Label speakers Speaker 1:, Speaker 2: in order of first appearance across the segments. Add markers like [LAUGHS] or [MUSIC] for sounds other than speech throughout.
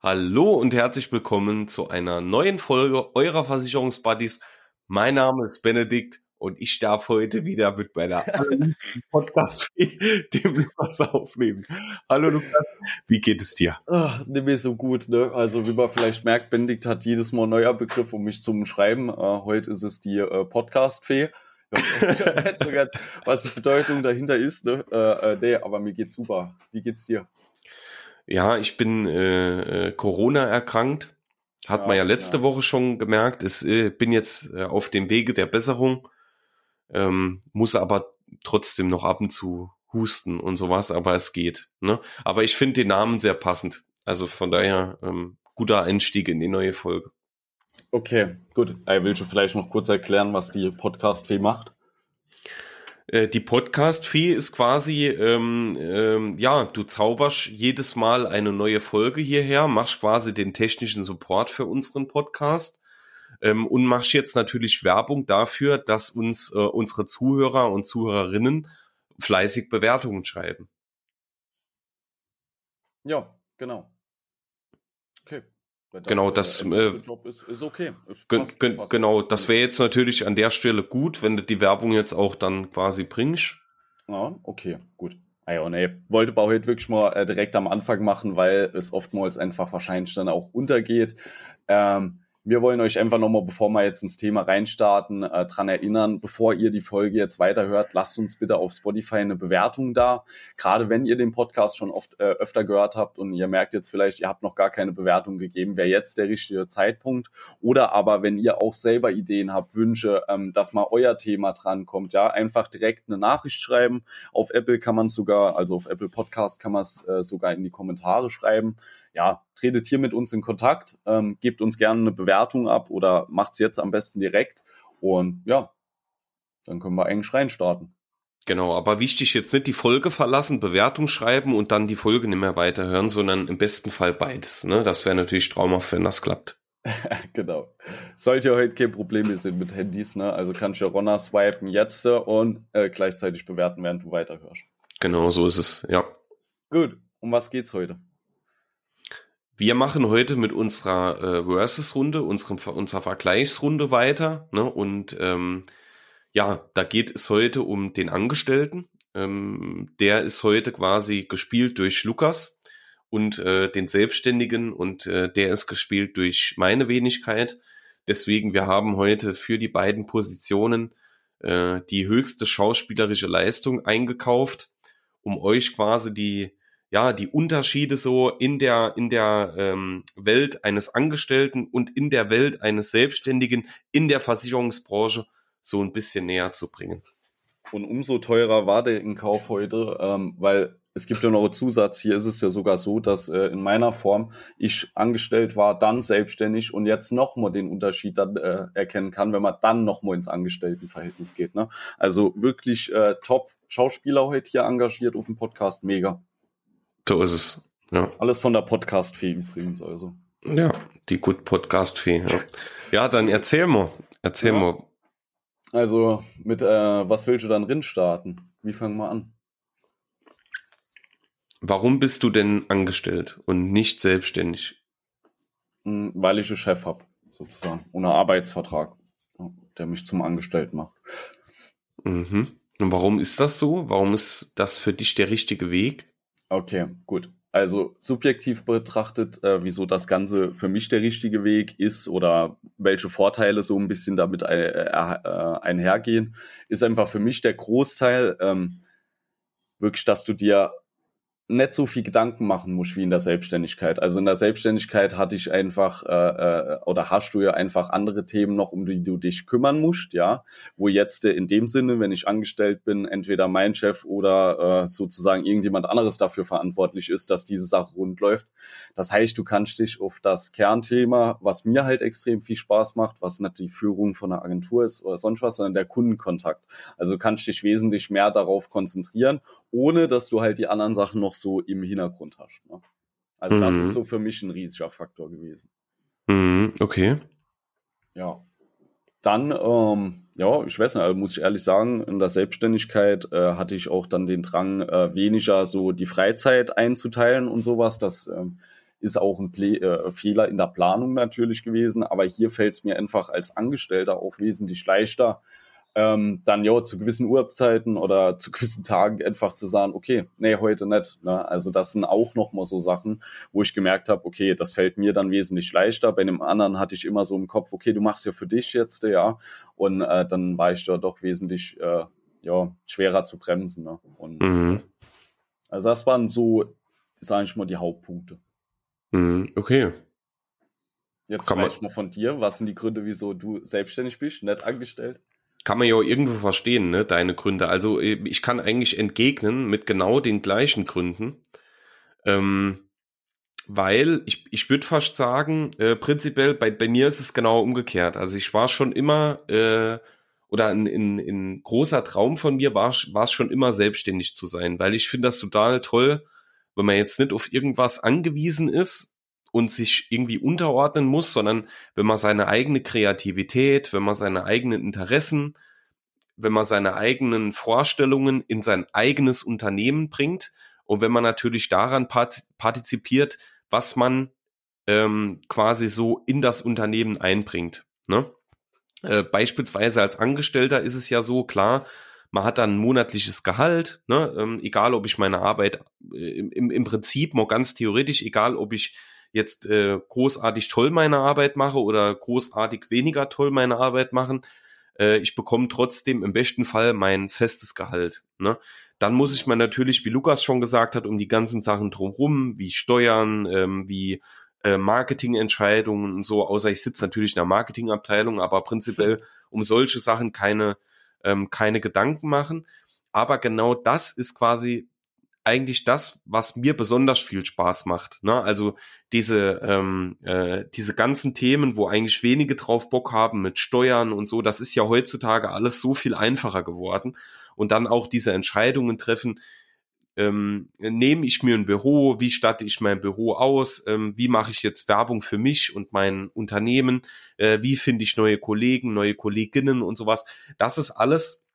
Speaker 1: Hallo und herzlich willkommen zu einer neuen Folge eurer Versicherungsbuddies. Mein Name ist Benedikt und ich darf heute wieder mit meiner [LAUGHS] Podcast [LAUGHS] dem Lukas aufnehmen. Hallo Lukas, wie geht es dir?
Speaker 2: Ach, nicht mehr so gut, ne? Also wie man vielleicht merkt, Benedikt hat jedes Mal ein neuer Begriff um mich zum Schreiben. Äh, heute ist es die äh, Podcast-Fee. [LAUGHS] was die Bedeutung dahinter ist, ne? Äh, äh, nee, aber mir geht's super. Wie geht's dir?
Speaker 1: Ja, ich bin äh, äh, Corona erkrankt. Hat ja, man ja letzte ja. Woche schon gemerkt. Ich äh, bin jetzt äh, auf dem Wege der Besserung, ähm, muss aber trotzdem noch ab und zu husten und sowas, aber es geht. Ne? Aber ich finde den Namen sehr passend. Also von daher ähm, guter Einstieg in die neue Folge.
Speaker 2: Okay, gut. Ich will schon vielleicht noch kurz erklären, was die Podcast-Fee macht?
Speaker 1: Äh, die Podcast-Fee ist quasi, ähm, ähm, ja, du zauberst jedes Mal eine neue Folge hierher, machst quasi den technischen Support für unseren Podcast ähm, und machst jetzt natürlich Werbung dafür, dass uns äh, unsere Zuhörer und Zuhörerinnen fleißig Bewertungen schreiben.
Speaker 2: Ja, genau.
Speaker 1: Das genau, das äh, ist, ist okay. Passt, passt. Genau, das wäre jetzt natürlich an der Stelle gut, wenn du die Werbung jetzt auch dann quasi bringst.
Speaker 2: Ja, okay, gut. Ah ja, nee, wollte Bau heute wirklich mal äh, direkt am Anfang machen, weil es oftmals einfach wahrscheinlich dann auch untergeht. Ähm, wir wollen euch einfach nochmal, bevor wir jetzt ins Thema reinstarten, äh, dran erinnern, bevor ihr die Folge jetzt weiterhört, lasst uns bitte auf Spotify eine Bewertung da. Gerade wenn ihr den Podcast schon oft äh, öfter gehört habt und ihr merkt jetzt vielleicht, ihr habt noch gar keine Bewertung gegeben, wäre jetzt der richtige Zeitpunkt. Oder aber, wenn ihr auch selber Ideen habt, Wünsche, ähm, dass mal euer Thema drankommt, ja, einfach direkt eine Nachricht schreiben. Auf Apple kann man sogar, also auf Apple Podcast kann man es äh, sogar in die Kommentare schreiben ja, tretet hier mit uns in Kontakt, ähm, gebt uns gerne eine Bewertung ab oder macht's jetzt am besten direkt. Und ja, dann können wir eigentlich reinstarten.
Speaker 1: Genau, aber wichtig jetzt nicht die Folge verlassen, Bewertung schreiben und dann die Folge nicht mehr weiterhören, sondern im besten Fall beides. Ne? Das wäre natürlich traumhaft, wenn das klappt. [LAUGHS]
Speaker 2: genau. Sollte ja heute kein Problem sind mit Handys, ne? Also kannst du ja Ronna swipen jetzt und äh, gleichzeitig bewerten, während du weiterhörst.
Speaker 1: Genau, so ist es, ja.
Speaker 2: Gut, um was geht's heute?
Speaker 1: Wir machen heute mit unserer äh, Versus-Runde, unserer Vergleichsrunde weiter. Ne? Und ähm, ja, da geht es heute um den Angestellten. Ähm, der ist heute quasi gespielt durch Lukas und äh, den Selbstständigen und äh, der ist gespielt durch meine Wenigkeit. Deswegen, wir haben heute für die beiden Positionen äh, die höchste schauspielerische Leistung eingekauft, um euch quasi die ja, die Unterschiede so in der, in der ähm, Welt eines Angestellten und in der Welt eines Selbstständigen in der Versicherungsbranche so ein bisschen näher zu bringen.
Speaker 2: Und umso teurer war der in Kauf heute, ähm, weil es gibt ja noch einen Zusatz. Hier ist es ja sogar so, dass äh, in meiner Form ich angestellt war, dann selbstständig und jetzt nochmal den Unterschied dann äh, erkennen kann, wenn man dann nochmal ins Angestelltenverhältnis geht. Ne? Also wirklich äh, top Schauspieler heute hier engagiert auf dem Podcast, mega.
Speaker 1: So ist es. Ja.
Speaker 2: Alles von der Podcast-Fee übrigens, also.
Speaker 1: Ja, die Good Podcast-Fee. Ja. ja, dann erzähl mal. Erzähl ja. mal.
Speaker 2: Also, mit äh, was willst du dann drin starten? Wie fangen wir an?
Speaker 1: Warum bist du denn angestellt und nicht selbstständig?
Speaker 2: Hm, weil ich einen Chef habe, sozusagen. Ohne Arbeitsvertrag, der mich zum Angestellten macht.
Speaker 1: Mhm. Und warum ist das so? Warum ist das für dich der richtige Weg?
Speaker 2: Okay, gut. Also subjektiv betrachtet, äh, wieso das Ganze für mich der richtige Weg ist oder welche Vorteile so ein bisschen damit äh, äh, einhergehen, ist einfach für mich der Großteil ähm, wirklich, dass du dir nicht so viel Gedanken machen muss wie in der Selbstständigkeit. Also in der Selbstständigkeit hatte ich einfach äh, äh, oder hast du ja einfach andere Themen noch, um die du dich kümmern musst, ja. Wo jetzt äh, in dem Sinne, wenn ich angestellt bin, entweder mein Chef oder äh, sozusagen irgendjemand anderes dafür verantwortlich ist, dass diese Sache rund läuft. Das heißt, du kannst dich auf das Kernthema, was mir halt extrem viel Spaß macht, was nicht die Führung von einer Agentur ist oder sonst was, sondern der Kundenkontakt. Also kannst dich wesentlich mehr darauf konzentrieren, ohne dass du halt die anderen Sachen noch so im Hintergrund hast. Ne? Also mhm. das ist so für mich ein riesiger Faktor gewesen.
Speaker 1: Mhm, okay.
Speaker 2: Ja. Dann, ähm, ja, ich weiß nicht, also muss ich ehrlich sagen, in der Selbstständigkeit äh, hatte ich auch dann den Drang, äh, weniger so die Freizeit einzuteilen und sowas. Das ähm, ist auch ein Ple äh, Fehler in der Planung natürlich gewesen, aber hier fällt es mir einfach als Angestellter auch wesentlich leichter, ähm, dann ja zu gewissen Uhrzeiten oder [LAUGHS] zu gewissen Tagen einfach zu sagen, okay, nee, heute nicht. Ne? Also das sind auch nochmal so Sachen, wo ich gemerkt habe, okay, das fällt mir dann wesentlich leichter. Bei dem anderen hatte ich immer so im Kopf, okay, du machst ja für dich jetzt, ja. Und äh, dann war ich da doch wesentlich äh, ja, schwerer zu bremsen. Ne? Und, mhm. Also das waren so, sage ich mal, die Hauptpunkte.
Speaker 1: Mhm, okay.
Speaker 2: Jetzt Kann vielleicht mal von dir. Was sind die Gründe, wieso du selbstständig bist, nicht angestellt?
Speaker 1: Kann man ja irgendwo verstehen, ne, deine Gründe. Also äh, ich kann eigentlich entgegnen mit genau den gleichen Gründen. Ähm, weil ich, ich würde fast sagen, äh, prinzipiell bei, bei mir ist es genau umgekehrt. Also ich war schon immer, äh, oder ein, ein, ein großer Traum von mir war es schon immer selbstständig zu sein, weil ich finde das total toll, wenn man jetzt nicht auf irgendwas angewiesen ist und sich irgendwie unterordnen muss, sondern wenn man seine eigene Kreativität, wenn man seine eigenen Interessen, wenn man seine eigenen Vorstellungen in sein eigenes Unternehmen bringt und wenn man natürlich daran partizipiert, was man ähm, quasi so in das Unternehmen einbringt. Ne? Äh, beispielsweise als Angestellter ist es ja so, klar, man hat dann ein monatliches Gehalt, ne? ähm, egal ob ich meine Arbeit äh, im, im Prinzip mal ganz theoretisch, egal ob ich jetzt äh, großartig toll meine Arbeit mache oder großartig weniger toll meine Arbeit machen, äh, ich bekomme trotzdem im besten Fall mein festes Gehalt. Ne? Dann muss ich mir natürlich, wie Lukas schon gesagt hat, um die ganzen Sachen drumherum, wie Steuern, ähm, wie äh, Marketingentscheidungen und so, außer ich sitze natürlich in der Marketingabteilung, aber prinzipiell [LAUGHS] um solche Sachen keine ähm, keine Gedanken machen. Aber genau das ist quasi eigentlich das, was mir besonders viel Spaß macht. Ne? Also diese, ähm, äh, diese ganzen Themen, wo eigentlich wenige drauf Bock haben mit Steuern und so, das ist ja heutzutage alles so viel einfacher geworden. Und dann auch diese Entscheidungen treffen, ähm, nehme ich mir ein Büro, wie statte ich mein Büro aus, ähm, wie mache ich jetzt Werbung für mich und mein Unternehmen, äh, wie finde ich neue Kollegen, neue Kolleginnen und sowas. Das ist alles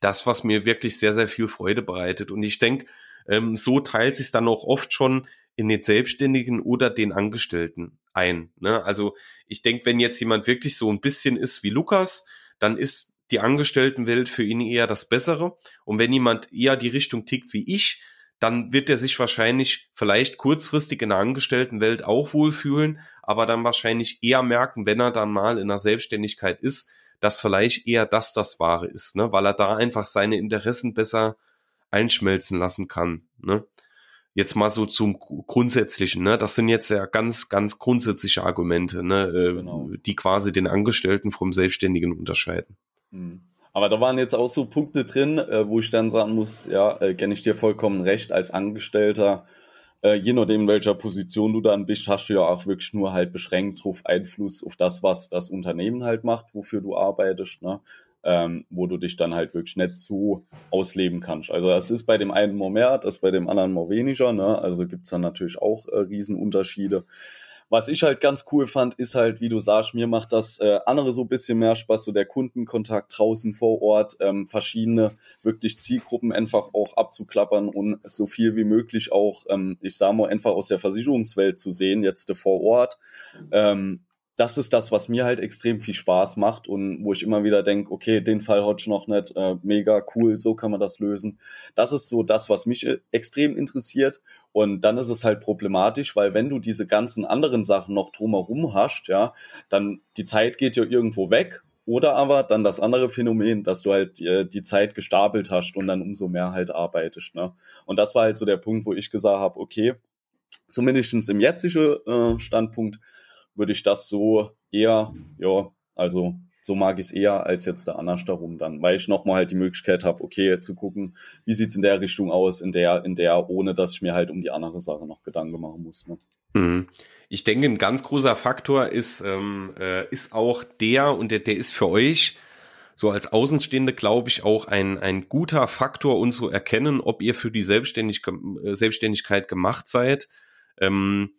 Speaker 1: das, was mir wirklich sehr, sehr viel Freude bereitet. Und ich denke, ähm, so teilt sich dann auch oft schon in den Selbstständigen oder den Angestellten ein. Ne? Also ich denke, wenn jetzt jemand wirklich so ein bisschen ist wie Lukas, dann ist die Angestelltenwelt für ihn eher das Bessere. Und wenn jemand eher die Richtung tickt wie ich, dann wird er sich wahrscheinlich vielleicht kurzfristig in der Angestelltenwelt auch wohlfühlen, aber dann wahrscheinlich eher merken, wenn er dann mal in der Selbstständigkeit ist, dass vielleicht eher das das Wahre ist, ne? weil er da einfach seine Interessen besser einschmelzen lassen kann. Ne? Jetzt mal so zum Grundsätzlichen, ne? Das sind jetzt ja ganz, ganz grundsätzliche Argumente, ne? Äh, genau. die quasi den Angestellten vom Selbstständigen unterscheiden.
Speaker 2: Mhm. Aber da waren jetzt auch so Punkte drin, äh, wo ich dann sagen muss, ja, äh, kenne ich dir vollkommen recht, als Angestellter, äh, je nachdem, in welcher Position du dann bist, hast du ja auch wirklich nur halt beschränkt drauf Einfluss auf das, was das Unternehmen halt macht, wofür du arbeitest, ne? Ähm, wo du dich dann halt wirklich nicht so ausleben kannst. Also das ist bei dem einen mal mehr, das bei dem anderen mal weniger, ne? Also gibt's dann natürlich auch äh, Riesenunterschiede. Was ich halt ganz cool fand, ist halt, wie du sagst, mir macht das äh, andere so ein bisschen mehr Spaß, so der Kundenkontakt draußen vor Ort, ähm, verschiedene wirklich Zielgruppen einfach auch abzuklappern und so viel wie möglich auch, ähm, ich sag mal, einfach aus der Versicherungswelt zu sehen, jetzt vor Ort. Ähm, das ist das, was mir halt extrem viel Spaß macht und wo ich immer wieder denke, okay, den Fall ich noch nicht, äh, mega cool, so kann man das lösen. Das ist so das, was mich äh, extrem interessiert. Und dann ist es halt problematisch, weil wenn du diese ganzen anderen Sachen noch drumherum hast, ja, dann die Zeit geht ja irgendwo weg. Oder aber dann das andere Phänomen, dass du halt äh, die Zeit gestapelt hast und dann umso mehr halt arbeitest. Ne? Und das war halt so der Punkt, wo ich gesagt habe, okay, zumindest im jetzigen äh, Standpunkt würde ich das so eher, ja, also so mag ich es eher als jetzt der Anasch darum dann, weil ich nochmal halt die Möglichkeit habe, okay, zu gucken, wie sieht's in der Richtung aus, in der, in der, ohne dass ich mir halt um die andere Sache noch Gedanken machen muss. Ne?
Speaker 1: Mhm. Ich denke, ein ganz großer Faktor ist, ähm, äh, ist auch der, und der, der ist für euch, so als Außenstehende, glaube ich, auch ein, ein guter Faktor, um zu erkennen, ob ihr für die Selbstständig äh, Selbstständigkeit gemacht seid. Ähm,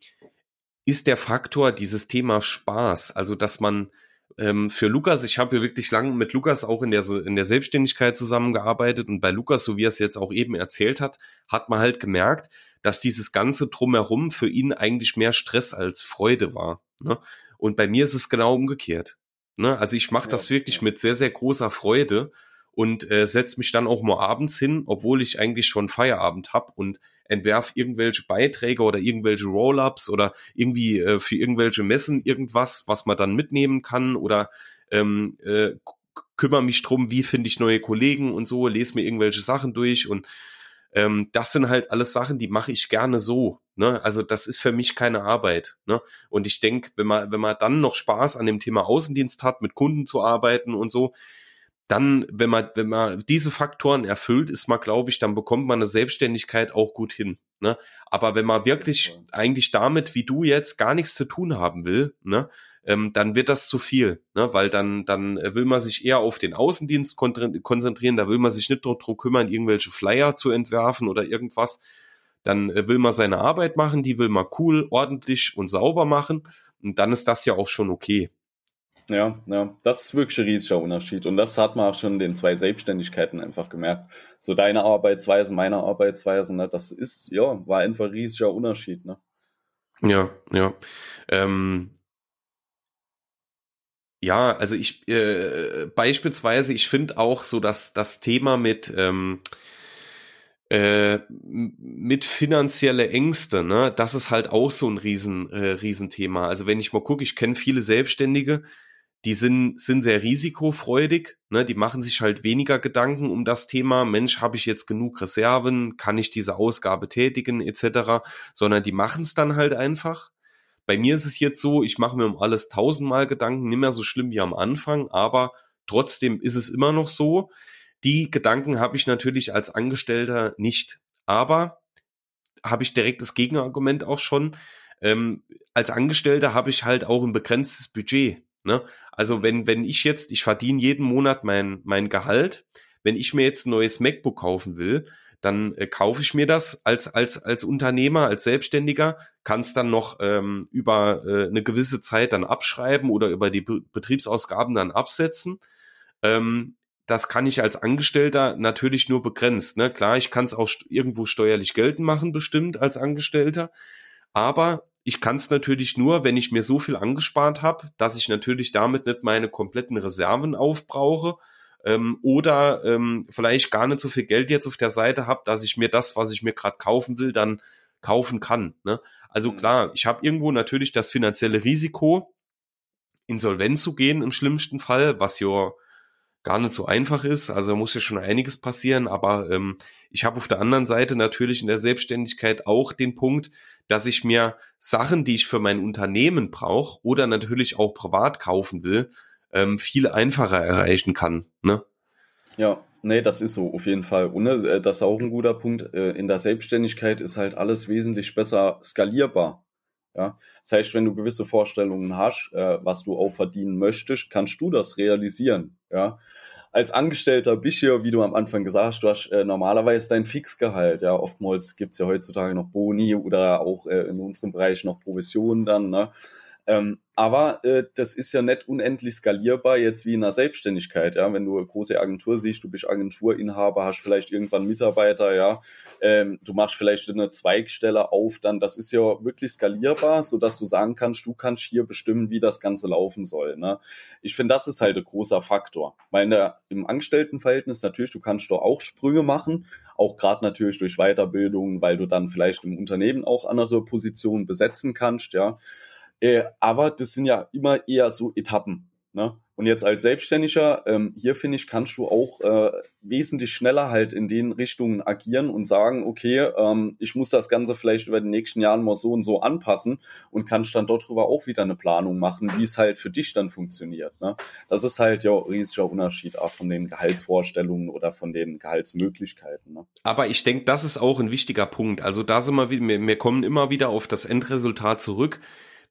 Speaker 1: ist der Faktor dieses Thema Spaß, also dass man ähm, für Lukas, ich habe ja wirklich lange mit Lukas auch in der, in der Selbstständigkeit zusammengearbeitet und bei Lukas, so wie er es jetzt auch eben erzählt hat, hat man halt gemerkt, dass dieses ganze Drumherum für ihn eigentlich mehr Stress als Freude war. Ne? Und bei mir ist es genau umgekehrt. Ne? Also ich mache ja, das wirklich ja. mit sehr, sehr großer Freude und äh, setze mich dann auch mal abends hin, obwohl ich eigentlich schon Feierabend hab und entwerf irgendwelche Beiträge oder irgendwelche Roll-ups oder irgendwie äh, für irgendwelche Messen irgendwas, was man dann mitnehmen kann oder ähm, äh, kümmere mich drum, wie finde ich neue Kollegen und so, lese mir irgendwelche Sachen durch und ähm, das sind halt alles Sachen, die mache ich gerne so. Ne? Also das ist für mich keine Arbeit. Ne? Und ich denke, wenn man, wenn man dann noch Spaß an dem Thema Außendienst hat, mit Kunden zu arbeiten und so, dann, wenn man, wenn man diese Faktoren erfüllt, ist man, glaube ich, dann bekommt man eine Selbstständigkeit auch gut hin. Ne? Aber wenn man wirklich eigentlich damit, wie du jetzt, gar nichts zu tun haben will, ne, ähm, dann wird das zu viel, ne? weil dann, dann will man sich eher auf den Außendienst konzentrieren, da will man sich nicht darum kümmern, irgendwelche Flyer zu entwerfen oder irgendwas. Dann äh, will man seine Arbeit machen, die will man cool, ordentlich und sauber machen und dann ist das ja auch schon okay.
Speaker 2: Ja, ja, das ist wirklich ein riesiger Unterschied. Und das hat man auch schon in den zwei Selbstständigkeiten einfach gemerkt. So deine Arbeitsweise, meine Arbeitsweise, ne, das ist, ja, war einfach ein riesiger Unterschied, ne?
Speaker 1: Ja, ja. Ähm, ja, also ich äh, beispielsweise, ich finde auch so, dass das Thema mit ähm, äh, mit finanzielle Ängste, ne, das ist halt auch so ein riesen äh, Riesenthema. Also wenn ich mal gucke, ich kenne viele Selbstständige, die sind, sind sehr risikofreudig, ne? die machen sich halt weniger Gedanken um das Thema, Mensch, habe ich jetzt genug Reserven, kann ich diese Ausgabe tätigen, etc., sondern die machen es dann halt einfach. Bei mir ist es jetzt so, ich mache mir um alles tausendmal Gedanken, nicht mehr so schlimm wie am Anfang, aber trotzdem ist es immer noch so. Die Gedanken habe ich natürlich als Angestellter nicht. Aber habe ich direkt das Gegenargument auch schon. Ähm, als Angestellter habe ich halt auch ein begrenztes Budget. Ne? Also wenn, wenn ich jetzt, ich verdiene jeden Monat mein, mein Gehalt, wenn ich mir jetzt ein neues MacBook kaufen will, dann äh, kaufe ich mir das als, als, als Unternehmer, als Selbstständiger, kann es dann noch ähm, über äh, eine gewisse Zeit dann abschreiben oder über die Be Betriebsausgaben dann absetzen. Ähm, das kann ich als Angestellter natürlich nur begrenzt. Ne? Klar, ich kann es auch irgendwo steuerlich geltend machen, bestimmt als Angestellter. Aber ich kann es natürlich nur, wenn ich mir so viel angespart habe, dass ich natürlich damit nicht meine kompletten Reserven aufbrauche ähm, oder ähm, vielleicht gar nicht so viel Geld jetzt auf der Seite habe, dass ich mir das, was ich mir gerade kaufen will, dann kaufen kann. Ne? Also mhm. klar, ich habe irgendwo natürlich das finanzielle Risiko, insolvent zu gehen im schlimmsten Fall, was ja gar nicht so einfach ist. Also muss ja schon einiges passieren. Aber ähm, ich habe auf der anderen Seite natürlich in der Selbstständigkeit auch den Punkt, dass ich mir Sachen, die ich für mein Unternehmen brauche oder natürlich auch privat kaufen will, ähm, viel einfacher erreichen kann. Ne?
Speaker 2: Ja, nee, das ist so, auf jeden Fall. Und äh, das ist auch ein guter Punkt. Äh, in der Selbstständigkeit ist halt alles wesentlich besser skalierbar. Ja, das heißt, wenn du gewisse Vorstellungen hast, äh, was du auch verdienen möchtest, kannst du das realisieren. Ja, als Angestellter bist du ja, wie du am Anfang gesagt hast, du hast äh, normalerweise dein Fixgehalt. Ja, oftmals gibt's ja heutzutage noch Boni oder auch äh, in unserem Bereich noch Provisionen dann. Ne? Ähm, aber äh, das ist ja nicht unendlich skalierbar jetzt wie in einer Selbstständigkeit. Ja, wenn du eine große Agentur siehst, du bist Agenturinhaber, hast vielleicht irgendwann Mitarbeiter, ja, ähm, du machst vielleicht eine Zweigstelle auf, dann das ist ja wirklich skalierbar, so dass du sagen kannst, du kannst hier bestimmen, wie das Ganze laufen soll. Ne? Ich finde, das ist halt ein großer Faktor. Weil der, im Angestelltenverhältnis natürlich, du kannst doch auch Sprünge machen, auch gerade natürlich durch Weiterbildung, weil du dann vielleicht im Unternehmen auch andere Positionen besetzen kannst, ja. Äh, aber das sind ja immer eher so Etappen. Ne? Und jetzt als Selbstständiger, ähm, hier finde ich, kannst du auch äh, wesentlich schneller halt in den Richtungen agieren und sagen, okay, ähm, ich muss das Ganze vielleicht über die nächsten Jahre mal so und so anpassen und kannst dann dort drüber auch wieder eine Planung machen, wie es halt für dich dann funktioniert. Ne? Das ist halt ja ein riesiger Unterschied auch von den Gehaltsvorstellungen oder von den Gehaltsmöglichkeiten. Ne?
Speaker 1: Aber ich denke, das ist auch ein wichtiger Punkt. Also da sind wir, wir, wir kommen immer wieder auf das Endresultat zurück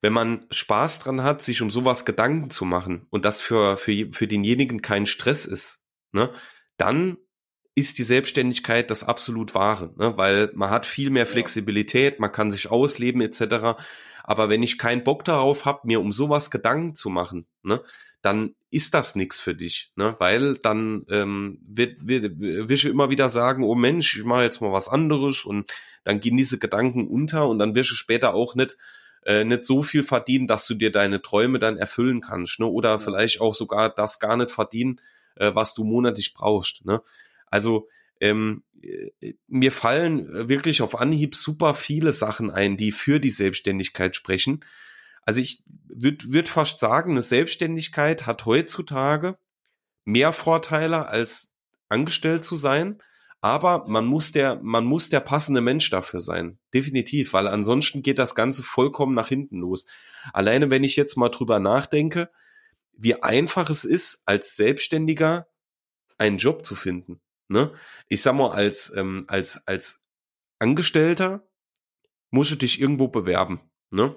Speaker 1: wenn man Spaß dran hat, sich um sowas Gedanken zu machen und das für, für, für denjenigen kein Stress ist, ne, dann ist die Selbstständigkeit das absolut Wahre, ne? weil man hat viel mehr Flexibilität, man kann sich ausleben etc. Aber wenn ich keinen Bock darauf habe, mir um sowas Gedanken zu machen, ne, dann ist das nichts für dich, ne? Weil dann ähm, wird, wird, wird ich immer wieder sagen, oh Mensch, ich mache jetzt mal was anderes und dann gehen diese Gedanken unter und dann wirst du später auch nicht äh, nicht so viel verdienen, dass du dir deine Träume dann erfüllen kannst, ne? Oder ja. vielleicht auch sogar das gar nicht verdienen, äh, was du monatlich brauchst, ne? Also ähm, äh, mir fallen wirklich auf Anhieb super viele Sachen ein, die für die Selbstständigkeit sprechen. Also ich würde würd fast sagen, eine Selbstständigkeit hat heutzutage mehr Vorteile als angestellt zu sein. Aber man muss der, man muss der passende Mensch dafür sein. Definitiv, weil ansonsten geht das Ganze vollkommen nach hinten los. Alleine wenn ich jetzt mal drüber nachdenke, wie einfach es ist, als Selbstständiger einen Job zu finden. Ne? Ich sag mal, als, ähm, als, als Angestellter musst du dich irgendwo bewerben. Ne?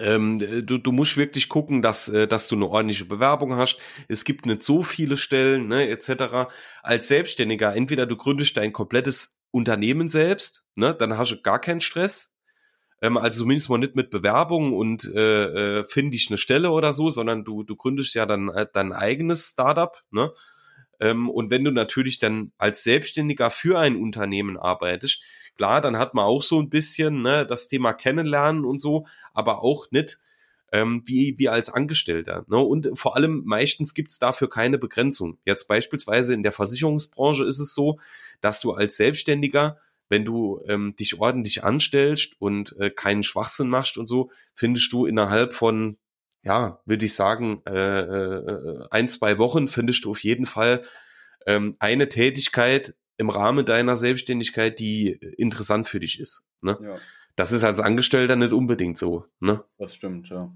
Speaker 1: Ähm, du, du musst wirklich gucken, dass, äh, dass du eine ordentliche Bewerbung hast. Es gibt nicht so viele Stellen, ne, etc. Als Selbstständiger, entweder du gründest dein komplettes Unternehmen selbst, ne, dann hast du gar keinen Stress. Ähm, also zumindest mal nicht mit Bewerbung und äh, äh, finde ich eine Stelle oder so, sondern du, du gründest ja dann äh, dein eigenes Startup, ne? Ähm, und wenn du natürlich dann als Selbstständiger für ein Unternehmen arbeitest, klar, dann hat man auch so ein bisschen ne, das Thema Kennenlernen und so, aber auch nicht ähm, wie, wie als Angestellter. Ne? Und vor allem meistens gibt's dafür keine Begrenzung. Jetzt beispielsweise in der Versicherungsbranche ist es so, dass du als Selbstständiger wenn du ähm, dich ordentlich anstellst und äh, keinen Schwachsinn machst und so, findest du innerhalb von ja, würde ich sagen, äh, äh, ein, zwei Wochen findest du auf jeden Fall ähm, eine Tätigkeit im Rahmen deiner Selbstständigkeit, die interessant für dich ist. Ne? Ja. Das ist als Angestellter nicht unbedingt so. Ne?
Speaker 2: Das stimmt, ja.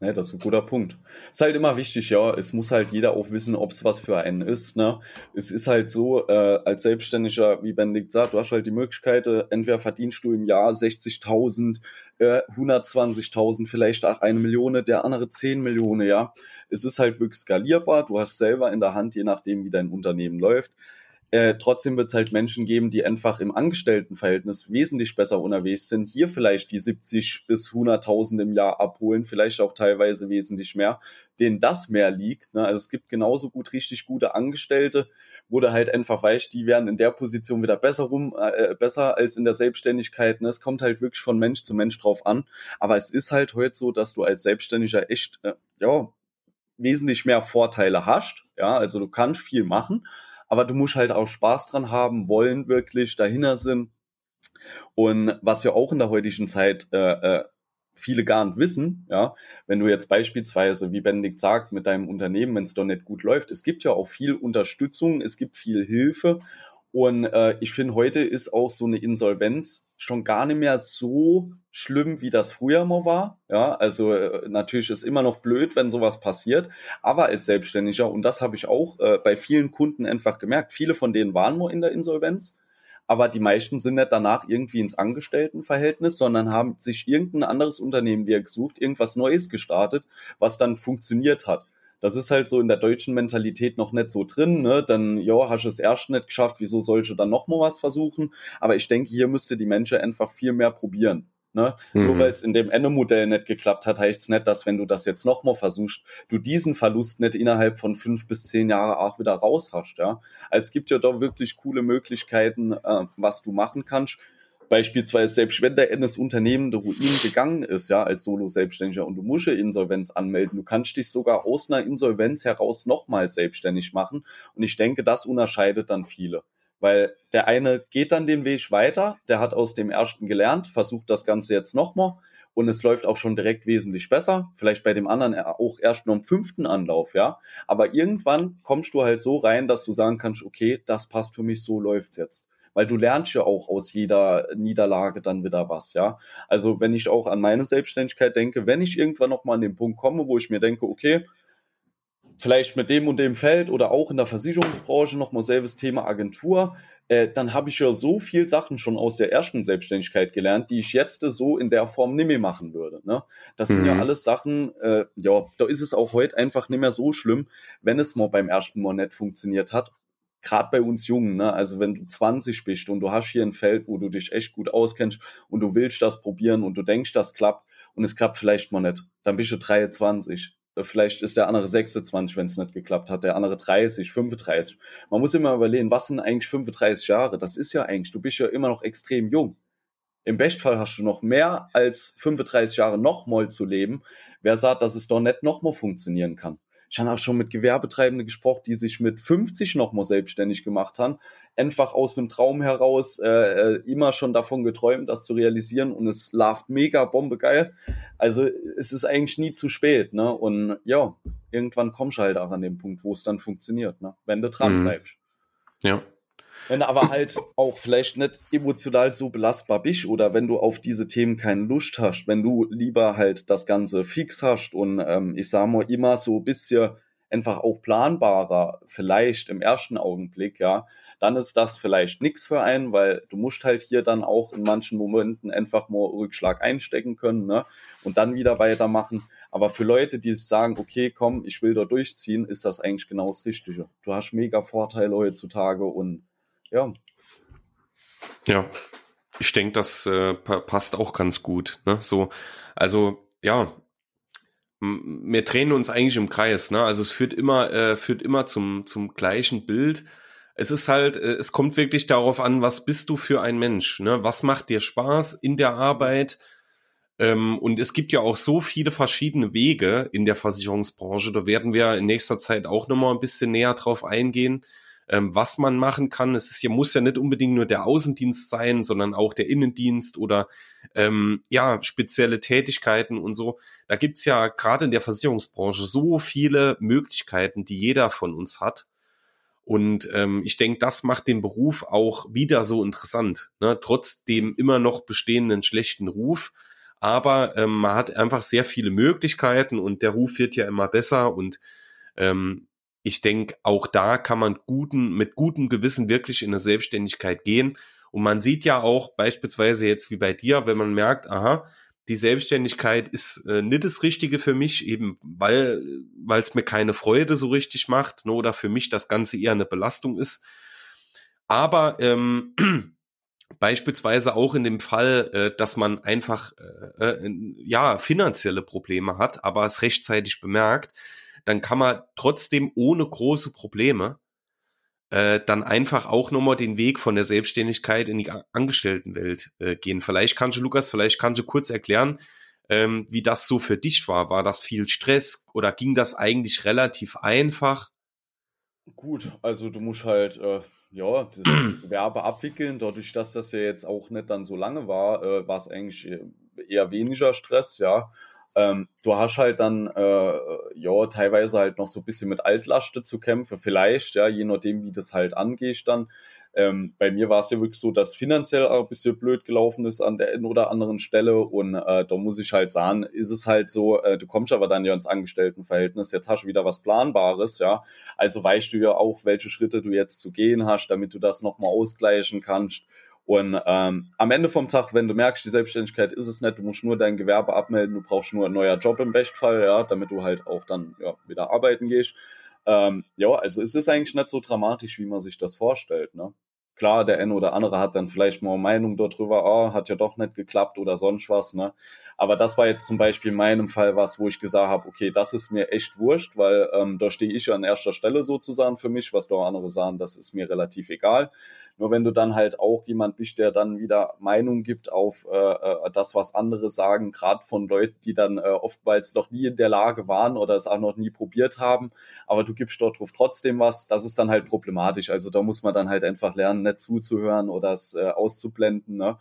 Speaker 2: Ne, das ist ein guter Punkt. Ist halt immer wichtig, ja. Es muss halt jeder auch wissen, ob es was für einen ist. Ne? Es ist halt so, äh, als Selbstständiger, wie Benedikt sagt, du hast halt die Möglichkeit, äh, entweder verdienst du im Jahr 60.000, äh, 120.000, vielleicht auch eine Million, der andere 10 Millionen, ja. Es ist halt wirklich skalierbar. Du hast selber in der Hand, je nachdem, wie dein Unternehmen läuft, äh, trotzdem wird es halt Menschen geben, die einfach im Angestelltenverhältnis wesentlich besser unterwegs sind, hier vielleicht die 70 bis 100.000 im Jahr abholen, vielleicht auch teilweise wesentlich mehr, denen das mehr liegt. Ne? Also es gibt genauso gut richtig gute Angestellte, wo du halt einfach weißt, die werden in der Position wieder besser rum, äh, besser als in der Selbstständigkeit. Ne? Es kommt halt wirklich von Mensch zu Mensch drauf an. Aber es ist halt heute so, dass du als Selbstständiger echt, äh, ja, wesentlich mehr Vorteile hast. Ja, also du kannst viel machen aber du musst halt auch Spaß dran haben, wollen wirklich, dahinter sind. Und was wir auch in der heutigen Zeit äh, äh, viele gar nicht wissen, ja, wenn du jetzt beispielsweise, wie Benedikt sagt, mit deinem Unternehmen, wenn es doch nicht gut läuft, es gibt ja auch viel Unterstützung, es gibt viel Hilfe und äh, ich finde, heute ist auch so eine Insolvenz schon gar nicht mehr so schlimm, wie das früher mal war. Ja, also äh, natürlich ist immer noch blöd, wenn sowas passiert. Aber als Selbstständiger, und das habe ich auch äh, bei vielen Kunden einfach gemerkt, viele von denen waren nur in der Insolvenz. Aber die meisten sind nicht danach irgendwie ins Angestelltenverhältnis, sondern haben sich irgendein anderes Unternehmen wieder gesucht, irgendwas Neues gestartet, was dann funktioniert hat. Das ist halt so in der deutschen Mentalität noch nicht so drin. Ne? Dann, ja, hast du es erst nicht geschafft, wieso sollst du dann noch mal was versuchen? Aber ich denke, hier müsste die Menschen einfach viel mehr probieren. Ne? Mhm. Nur weil es in dem Ende-Modell nicht geklappt hat, heißt es nicht, dass wenn du das jetzt nochmal versuchst, du diesen Verlust nicht innerhalb von fünf bis zehn Jahren auch wieder raus hast. Ja? Also es gibt ja doch wirklich coole Möglichkeiten, äh, was du machen kannst. Beispielsweise, selbst wenn der das Unternehmen der Ruin gegangen ist, ja, als Solo-Selbstständiger und du musst Insolvenz anmelden, du kannst dich sogar aus einer Insolvenz heraus nochmal selbstständig machen. Und ich denke, das unterscheidet dann viele. Weil der eine geht dann den Weg weiter, der hat aus dem ersten gelernt, versucht das Ganze jetzt nochmal und es läuft auch schon direkt wesentlich besser. Vielleicht bei dem anderen auch erst nur im fünften Anlauf, ja. Aber irgendwann kommst du halt so rein, dass du sagen kannst, okay, das passt für mich, so läuft's jetzt weil du lernst ja auch aus jeder Niederlage dann wieder was, ja. Also wenn ich auch an meine Selbstständigkeit denke, wenn ich irgendwann nochmal an den Punkt komme, wo ich mir denke, okay, vielleicht mit dem und dem Feld oder auch in der Versicherungsbranche nochmal selbes Thema Agentur, äh, dann habe ich ja so viel Sachen schon aus der ersten Selbstständigkeit gelernt, die ich jetzt so in der Form nicht mehr machen würde. Ne? Das mhm. sind ja mhm. alles Sachen, äh, ja, da ist es auch heute einfach nicht mehr so schlimm, wenn es mal beim ersten Mal nicht funktioniert hat gerade bei uns Jungen, ne? also wenn du 20 bist und du hast hier ein Feld, wo du dich echt gut auskennst und du willst das probieren und du denkst, das klappt und es klappt vielleicht mal nicht, dann bist du 23. Vielleicht ist der andere 26, wenn es nicht geklappt hat, der andere 30, 35. Man muss immer überlegen, was sind eigentlich 35 Jahre? Das ist ja eigentlich, du bist ja immer noch extrem jung. Im Bestfall hast du noch mehr als 35 Jahre nochmal zu leben. Wer sagt, dass es doch nicht nochmal funktionieren kann? Ich habe auch schon mit Gewerbetreibenden gesprochen, die sich mit 50 nochmal selbstständig gemacht haben. Einfach aus einem Traum heraus, äh, äh, immer schon davon geträumt, das zu realisieren und es läuft mega bombegeil. Also es ist eigentlich nie zu spät, ne? Und ja, irgendwann kommst du halt auch an den Punkt, wo es dann funktioniert, ne? Wenn du dran mhm. bleibst.
Speaker 1: Ja.
Speaker 2: Wenn du aber halt auch vielleicht nicht emotional so belastbar bist oder wenn du auf diese Themen keine Lust hast, wenn du lieber halt das Ganze fix hast und ähm, ich sag mal immer so ein bisschen einfach auch planbarer, vielleicht im ersten Augenblick, ja, dann ist das vielleicht nichts für einen, weil du musst halt hier dann auch in manchen Momenten einfach mal Rückschlag einstecken können, ne, und dann wieder weitermachen. Aber für Leute, die sagen, okay, komm, ich will da durchziehen, ist das eigentlich genau das Richtige. Du hast mega Vorteile heutzutage und ja.
Speaker 1: Ja, ich denke, das äh, passt auch ganz gut. Ne? So, also ja, wir drehen uns eigentlich im Kreis. Ne? Also es führt immer, äh, führt immer zum zum gleichen Bild. Es ist halt, äh, es kommt wirklich darauf an, was bist du für ein Mensch? Ne? Was macht dir Spaß in der Arbeit? Ähm, und es gibt ja auch so viele verschiedene Wege in der Versicherungsbranche. Da werden wir in nächster Zeit auch nochmal ein bisschen näher drauf eingehen ähm, was man machen kann. Es ist ja, muss ja nicht unbedingt nur der Außendienst sein, sondern auch der Innendienst oder ähm, ja, spezielle Tätigkeiten und so. Da gibt's ja gerade in der Versicherungsbranche so viele Möglichkeiten, die jeder von uns hat. Und ähm, ich denke, das macht den Beruf auch wieder so interessant, ne? trotz dem immer noch bestehenden schlechten Ruf. Aber ähm, man hat einfach sehr viele Möglichkeiten und der Ruf wird ja immer besser und ähm, ich denke, auch da kann man guten, mit gutem Gewissen wirklich in eine Selbstständigkeit gehen. Und man sieht ja auch beispielsweise jetzt wie bei dir, wenn man merkt, aha, die Selbstständigkeit ist äh, nicht das Richtige für mich, eben weil weil es mir keine Freude so richtig macht, ne, oder für mich das Ganze eher eine Belastung ist. Aber ähm, [CLEARS THROAT] beispielsweise auch in dem Fall, äh, dass man einfach äh, äh, ja finanzielle Probleme hat, aber es rechtzeitig bemerkt, dann kann man trotzdem ohne große Probleme äh, dann einfach auch nochmal den Weg von der Selbstständigkeit in die Angestelltenwelt äh, gehen. Vielleicht kannst du, Lukas, vielleicht kannst du kurz erklären, ähm, wie das so für dich war. War das viel Stress oder ging das eigentlich relativ einfach?
Speaker 2: Gut, also du musst halt äh, ja das [CLEARS THROAT] Gewerbe abwickeln. Dadurch, dass das ja jetzt auch nicht dann so lange war, äh, war es eigentlich eher weniger Stress, ja. Ähm, du hast halt dann, äh, ja, teilweise halt noch so ein bisschen mit Altlaste zu kämpfen, vielleicht, ja, je nachdem, wie das halt angeht dann. Ähm, bei mir war es ja wirklich so, dass finanziell auch ein bisschen blöd gelaufen ist an der einen oder anderen Stelle. Und äh, da muss ich halt sagen, ist es halt so, äh, du kommst aber dann ja ins Angestelltenverhältnis, jetzt hast du wieder was Planbares, ja, also weißt du ja auch, welche Schritte du jetzt zu gehen hast, damit du das nochmal ausgleichen kannst und ähm, am Ende vom Tag, wenn du merkst, die Selbstständigkeit ist es nicht, du musst nur dein Gewerbe abmelden, du brauchst nur einen neuer Job im Bestfall, ja, damit du halt auch dann ja, wieder arbeiten gehst. Ähm, ja, also es ist eigentlich nicht so dramatisch, wie man sich das vorstellt. Ne? Klar, der eine oder andere hat dann vielleicht mal Meinung darüber, oh, hat ja doch nicht geklappt oder sonst was, ne? Aber das war jetzt zum Beispiel in meinem Fall was, wo ich gesagt habe, okay, das ist mir echt wurscht, weil ähm, da stehe ich an erster Stelle sozusagen für mich, was da andere sagen, das ist mir relativ egal. Nur wenn du dann halt auch jemand bist, der dann wieder Meinung gibt auf äh, äh das, was andere sagen, gerade von Leuten, die dann äh, oftmals noch nie in der Lage waren oder es auch noch nie probiert haben, aber du gibst dort trotzdem was, das ist dann halt problematisch. Also da muss man dann halt einfach lernen, nicht zuzuhören oder es äh, auszublenden. Ne?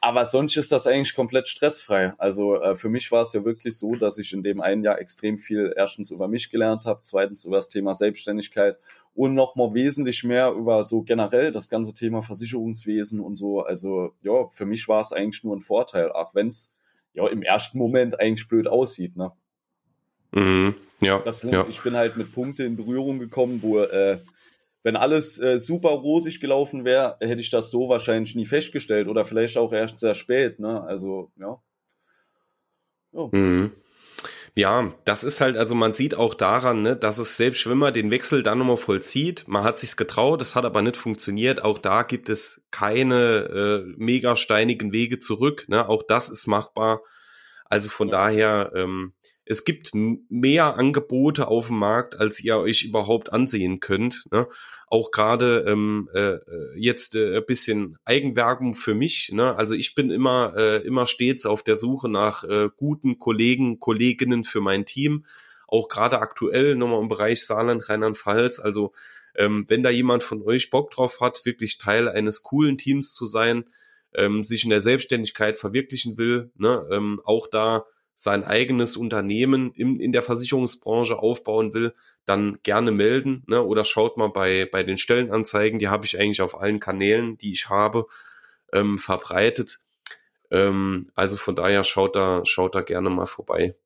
Speaker 2: Aber sonst ist das eigentlich komplett stressfrei. Also äh, für mich war es ja wirklich so, dass ich in dem einen Jahr extrem viel erstens über mich gelernt habe, zweitens über das Thema Selbstständigkeit und nochmal wesentlich mehr über so generell das ganze Thema Versicherungswesen und so. Also ja, für mich war es eigentlich nur ein Vorteil, auch wenn es ja im ersten Moment eigentlich blöd aussieht. Ne?
Speaker 1: Mhm, ja,
Speaker 2: das sind,
Speaker 1: ja.
Speaker 2: Ich bin halt mit Punkte in Berührung gekommen, wo äh, wenn alles äh, super rosig gelaufen wäre, hätte ich das so wahrscheinlich nie festgestellt oder vielleicht auch erst sehr spät. Ne? Also, ja.
Speaker 1: Oh. Mhm. Ja, das ist halt, also man sieht auch daran, ne, dass es selbst wenn man den Wechsel dann nochmal vollzieht, man hat sich's getraut, es hat aber nicht funktioniert. Auch da gibt es keine äh, mega steinigen Wege zurück. Ne? Auch das ist machbar. Also von ja. daher, ähm, es gibt mehr Angebote auf dem Markt, als ihr euch überhaupt ansehen könnt. Ne? Auch gerade ähm, äh, äh jetzt äh, ein bisschen Eigenwerbung für mich. Ne? Also ich bin immer, äh, immer stets auf der Suche nach äh, guten Kollegen, Kolleginnen für mein Team. Auch gerade aktuell nochmal im Bereich Saarland, Rheinland-Pfalz. Also ähm, wenn da jemand von euch Bock drauf hat, wirklich Teil eines coolen Teams zu sein, ähm, sich in der Selbstständigkeit verwirklichen will, ne, ähm, auch da sein eigenes Unternehmen in, in der Versicherungsbranche aufbauen will, dann gerne melden ne? oder schaut mal bei, bei den Stellenanzeigen, die habe ich eigentlich auf allen Kanälen, die ich habe, ähm, verbreitet. Ähm, also von daher schaut da, schaut da gerne mal vorbei.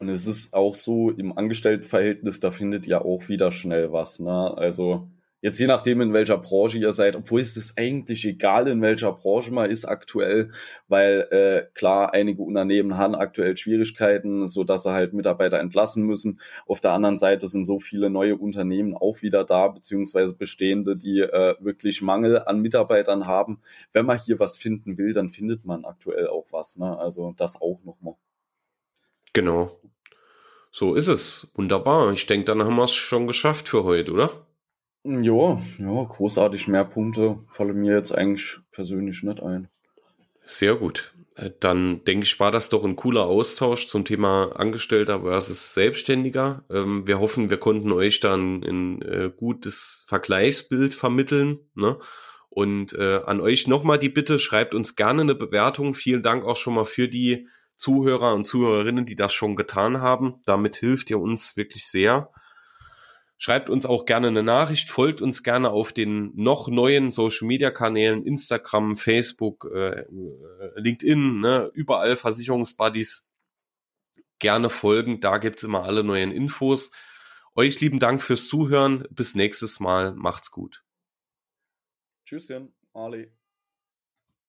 Speaker 2: Und es ist auch so, im Angestelltenverhältnis, da findet ja auch wieder schnell was. Ne? Also Jetzt je nachdem, in welcher Branche ihr seid, obwohl es eigentlich egal, in welcher Branche man ist aktuell, weil äh, klar, einige Unternehmen haben aktuell Schwierigkeiten, so dass sie halt Mitarbeiter entlassen müssen. Auf der anderen Seite sind so viele neue Unternehmen auch wieder da, beziehungsweise bestehende, die äh, wirklich Mangel an Mitarbeitern haben. Wenn man hier was finden will, dann findet man aktuell auch was. Ne? Also das auch nochmal.
Speaker 1: Genau. So ist es. Wunderbar. Ich denke, dann haben wir es schon geschafft für heute, oder?
Speaker 2: Ja, ja, großartig mehr Punkte fallen mir jetzt eigentlich persönlich nicht ein.
Speaker 1: Sehr gut. Äh, dann denke ich, war das doch ein cooler Austausch zum Thema Angestellter versus Selbstständiger. Ähm, wir hoffen, wir konnten euch dann ein äh, gutes Vergleichsbild vermitteln. Ne? Und äh, an euch nochmal die Bitte, schreibt uns gerne eine Bewertung. Vielen Dank auch schon mal für die Zuhörer und Zuhörerinnen, die das schon getan haben. Damit hilft ihr uns wirklich sehr. Schreibt uns auch gerne eine Nachricht, folgt uns gerne auf den noch neuen Social Media Kanälen, Instagram, Facebook, äh, LinkedIn, ne, überall Versicherungsbuddies. Gerne folgen, da gibt's immer alle neuen Infos. Euch lieben Dank fürs Zuhören. Bis nächstes Mal. Macht's gut.
Speaker 2: Tschüsschen, Ali.